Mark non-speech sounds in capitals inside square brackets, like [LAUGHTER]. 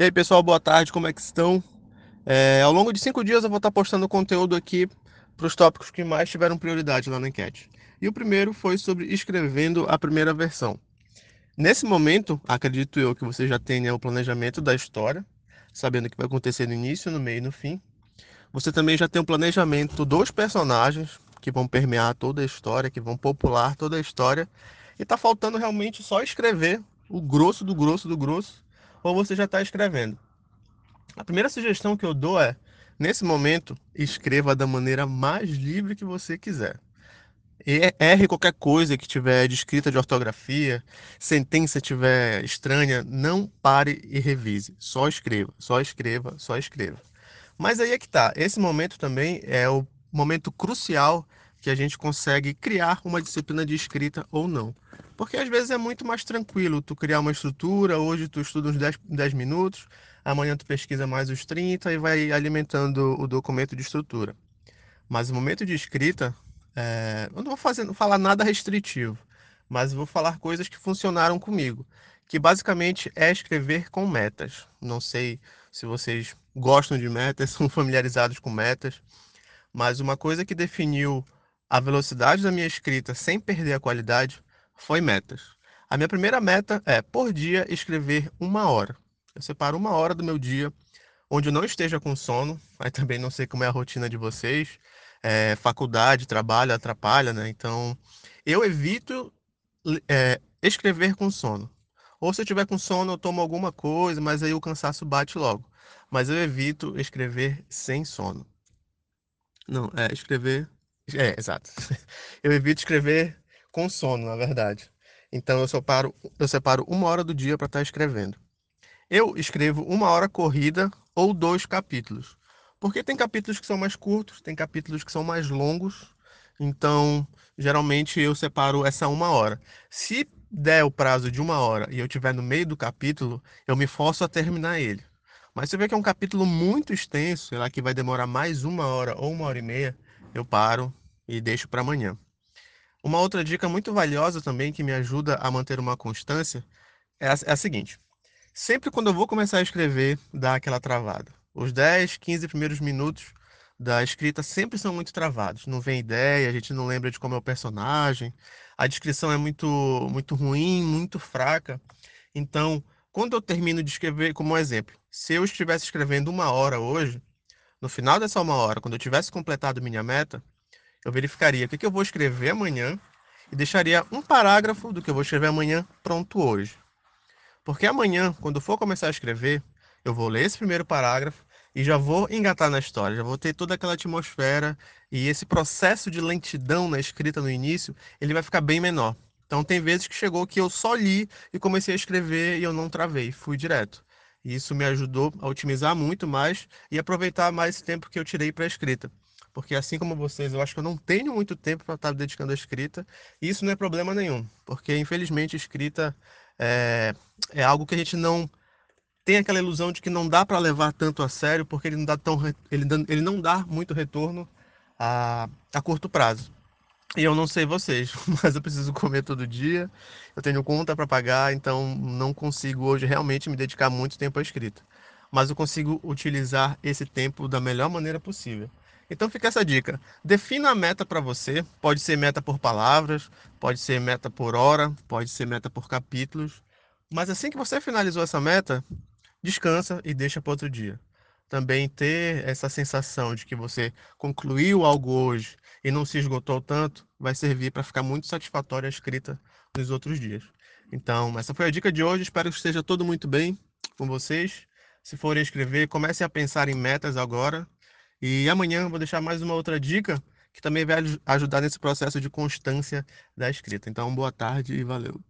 E aí, pessoal, boa tarde, como é que estão? É, ao longo de cinco dias eu vou estar postando conteúdo aqui para os tópicos que mais tiveram prioridade lá na enquete. E o primeiro foi sobre escrevendo a primeira versão. Nesse momento, acredito eu que você já tenha o planejamento da história, sabendo o que vai acontecer no início, no meio e no fim. Você também já tem o planejamento dos personagens que vão permear toda a história, que vão popular toda a história. E está faltando realmente só escrever o grosso do grosso do grosso ou você já está escrevendo. A primeira sugestão que eu dou é, nesse momento, escreva da maneira mais livre que você quiser. Erre qualquer coisa que tiver de escrita de ortografia, sentença tiver estranha, não pare e revise. Só escreva, só escreva, só escreva. Mas aí é que tá. Esse momento também é o momento crucial que a gente consegue criar uma disciplina de escrita ou não. Porque às vezes é muito mais tranquilo tu criar uma estrutura, hoje tu estuda uns 10, 10 minutos, amanhã tu pesquisa mais os 30 e vai alimentando o documento de estrutura. Mas o momento de escrita, é... eu não vou fazer, falar nada restritivo, mas vou falar coisas que funcionaram comigo, que basicamente é escrever com metas. Não sei se vocês gostam de metas, [LAUGHS] são familiarizados com metas, mas uma coisa que definiu a velocidade da minha escrita sem perder a qualidade foi metas. A minha primeira meta é, por dia, escrever uma hora. Eu separo uma hora do meu dia onde eu não esteja com sono, [LAUGHS] aí também não sei como é a rotina de vocês. É, faculdade, trabalho atrapalha, né? Então, eu evito é, escrever com sono. Ou se eu tiver com sono, eu tomo alguma coisa, mas aí o cansaço bate logo. Mas eu evito escrever sem sono. Não, é escrever. É, exato. [LAUGHS] Eu evito escrever com sono, na verdade. Então eu separo, eu separo uma hora do dia para estar tá escrevendo. Eu escrevo uma hora corrida ou dois capítulos. Porque tem capítulos que são mais curtos, tem capítulos que são mais longos. Então, geralmente eu separo essa uma hora. Se der o prazo de uma hora e eu estiver no meio do capítulo, eu me forço a terminar ele. Mas se eu ver que é um capítulo muito extenso, sei lá, que vai demorar mais uma hora ou uma hora e meia, eu paro e deixo para amanhã. Uma outra dica muito valiosa também que me ajuda a manter uma constância é a, é a seguinte: sempre quando eu vou começar a escrever, dá aquela travada. Os 10, 15 primeiros minutos da escrita sempre são muito travados. Não vem ideia, a gente não lembra de como é o personagem, a descrição é muito, muito ruim, muito fraca. Então, quando eu termino de escrever, como um exemplo, se eu estivesse escrevendo uma hora hoje, no final dessa uma hora, quando eu tivesse completado minha meta, eu verificaria o que, eu vou escrever amanhã e deixaria um parágrafo do que eu vou escrever amanhã pronto hoje. Porque amanhã, quando for começar a escrever, eu vou ler esse primeiro parágrafo e já vou engatar na história, já vou ter toda aquela atmosfera e esse processo de lentidão na escrita no início, ele vai ficar bem menor. Então tem vezes que chegou que eu só li e comecei a escrever e eu não travei, fui direto. E isso me ajudou a otimizar muito mais e aproveitar mais esse tempo que eu tirei para a escrita porque assim como vocês, eu acho que eu não tenho muito tempo para estar dedicando à escrita, e isso não é problema nenhum, porque infelizmente escrita é, é algo que a gente não tem aquela ilusão de que não dá para levar tanto a sério, porque ele não dá, tão, ele, ele não dá muito retorno a, a curto prazo. E eu não sei vocês, [LAUGHS] mas eu preciso comer todo dia, eu tenho conta para pagar, então não consigo hoje realmente me dedicar muito tempo à escrita. Mas eu consigo utilizar esse tempo da melhor maneira possível. Então fica essa dica. Defina a meta para você. Pode ser meta por palavras, pode ser meta por hora, pode ser meta por capítulos. Mas assim que você finalizou essa meta, descansa e deixa para outro dia. Também ter essa sensação de que você concluiu algo hoje e não se esgotou tanto, vai servir para ficar muito satisfatória a escrita nos outros dias. Então, essa foi a dica de hoje. Espero que esteja tudo muito bem com vocês. Se forem escrever, comecem a pensar em metas agora e amanhã vou deixar mais uma outra dica que também vai ajudar nesse processo de constância da escrita. Então, boa tarde e valeu.